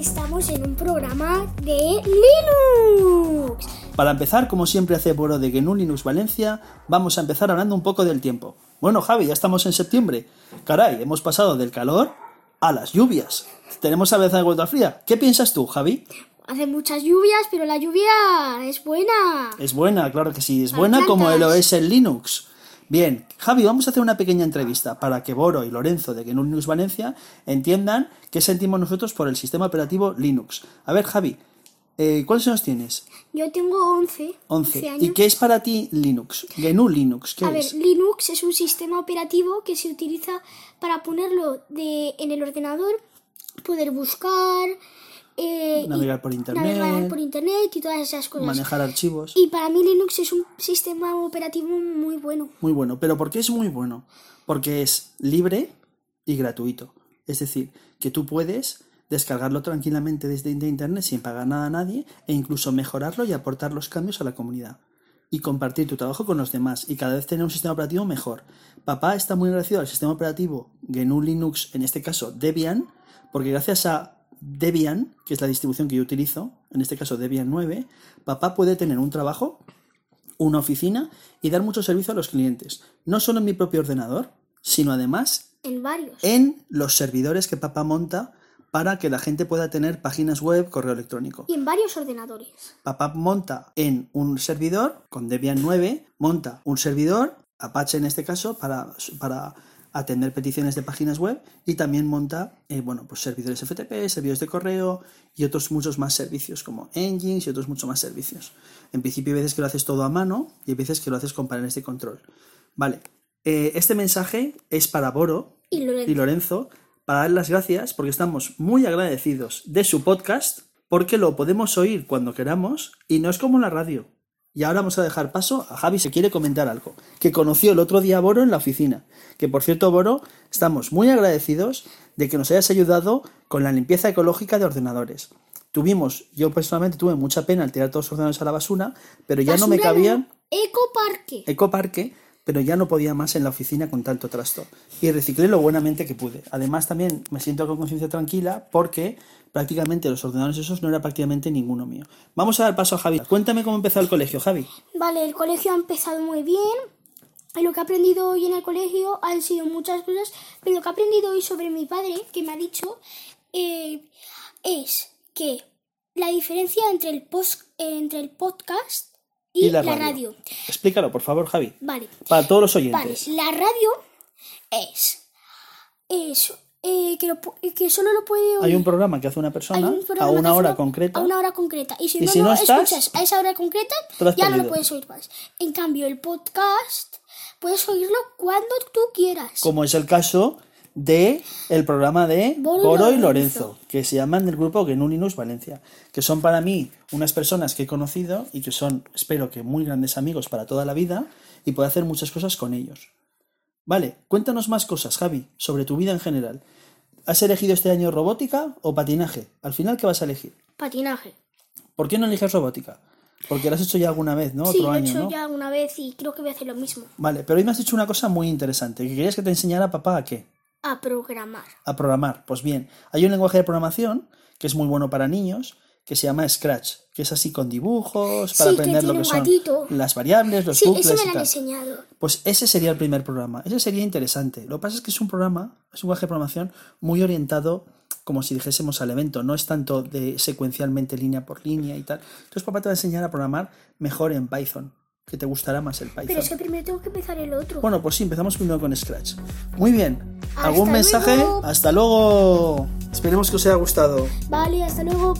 estamos en un programa de Linux. Para empezar, como siempre hace Boro de GNU Linux Valencia, vamos a empezar hablando un poco del tiempo. Bueno, Javi, ya estamos en septiembre. Caray, hemos pasado del calor a las lluvias. Tenemos a veces de fría. ¿Qué piensas tú, Javi? Hace muchas lluvias, pero la lluvia es buena. Es buena, claro que sí, es buena como lo es el Linux. Bien, Javi, vamos a hacer una pequeña entrevista para que Boro y Lorenzo de GNU Linux Valencia entiendan qué sentimos nosotros por el sistema operativo Linux. A ver, Javi, eh, ¿cuántos años tienes? Yo tengo 11, 11. años. ¿Y qué es para ti Linux? GNU Linux, ¿qué A ver, es? Linux es un sistema operativo que se utiliza para ponerlo de, en el ordenador, poder buscar, eh, Navegar por internet, navegar por internet y todas esas cosas. manejar archivos. Y para mí Linux es un sistema operativo muy bueno. Muy bueno. ¿Pero por qué es muy bueno? Porque es libre y gratuito. Es decir, que tú puedes descargarlo tranquilamente desde de internet sin pagar nada a nadie e incluso mejorarlo y aportar los cambios a la comunidad. Y compartir tu trabajo con los demás y cada vez tener un sistema operativo mejor. Papá está muy agradecido al sistema operativo GNU Linux, en este caso Debian, porque gracias a Debian, que es la distribución que yo utilizo, en este caso Debian 9, papá puede tener un trabajo una oficina y dar mucho servicio a los clientes, no solo en mi propio ordenador, sino además En varios. en los servidores que papá monta para que la gente pueda tener páginas web, correo electrónico. Y en varios ordenadores. Papá monta en un servidor, con Debian 9, monta un servidor, Apache en este caso, para, para atender peticiones de páginas web y también monta eh, bueno, pues servidores FTP, servidores de correo y otros muchos más servicios como engines y otros muchos más servicios. En principio hay veces que lo haces todo a mano y hay veces que lo haces con paneles de control. Vale, eh, este mensaje es para Boro Y Lorenzo. y Lorenzo para dar las gracias porque estamos muy agradecidos de su podcast porque lo podemos oír cuando queramos y no es como la radio. Y ahora vamos a dejar paso a Javi si quiere comentar algo, que conoció el otro día a Boro en la oficina. Que por cierto, Boro, estamos muy agradecidos de que nos hayas ayudado con la limpieza ecológica de ordenadores. Tuvimos, yo personalmente tuve mucha pena al tirar todos los ordenadores a la basura, pero ya no me cabían Ecoparque. ecoparque, pero ya no podía más en la oficina con tanto trasto. Y reciclé lo buenamente que pude. Además, también me siento con conciencia tranquila porque prácticamente los ordenadores esos no era prácticamente ninguno mío. Vamos a dar paso a Javi. Cuéntame cómo empezó el colegio, Javi. Vale, el colegio ha empezado muy bien. Lo que he aprendido hoy en el colegio han sido muchas cosas, pero lo que he aprendido hoy sobre mi padre, que me ha dicho, eh, es que la diferencia entre el, post, entre el podcast y, la, radio. Explícalo, por favor, Javi. Vale, Para todos los vale. oyentes. La radio es, es eh, que, lo pu- que solo lo puede oír Hay un programa que hace una persona un a una hora concreta. A una hora concreta. Y si Y no, si no estás, escuchas a esa hora concreta, ya no lo puedes oír más. En cambio, el podcast puedes oírlo cuando tú quieras. como es el caso de el programa de Boro y Boro y Lorenzo. Lorenzo, que se llaman del grupo GNU Linux Valencia, que son para mí unas personas que he conocido y que son, espero que muy grandes amigos para toda la vida y puedo hacer muchas cosas con ellos. Vale, cuéntanos más cosas, Javi, sobre tu vida en general. ¿Has elegido este año robótica o patinaje? Al final, ¿qué vas a elegir? Patinaje. ¿Por qué no eliges robótica? Porque lo has hecho ya alguna vez, ¿no? sí, Otro lo he hecho ¿no? ya una vez y creo que voy a hacer lo mismo. Vale, pero hoy me has dicho una cosa muy interesante, que querías que te enseñara papá a qué. A programar. a programar. Pues bien, hay un lenguaje de programación que es muy bueno para niños, que se llama Scratch, que es así con dibujos, para Sí, que aprender lo que son gatito. las variables, los Sí, bucles me lo han tal. enseñado. Pues ese sería el primer programa. Ese sería interesante. Lo que pasa es que es un programa, es un lenguaje de programación muy orientado, como si dijésemos al evento. No es tanto de secuencialmente línea por línea y tal. Entonces papá te va a enseñar a programar mejor en Python, que te gustará más el Python. Pero es que primero tengo que empezar el otro. Bueno, pues sí, empezamos primero con Scratch. Muy bien. ¿Algún Hasta mensaje? luego. Hasta luego. Esperemos que os haya gustado. Vale, hasta luego.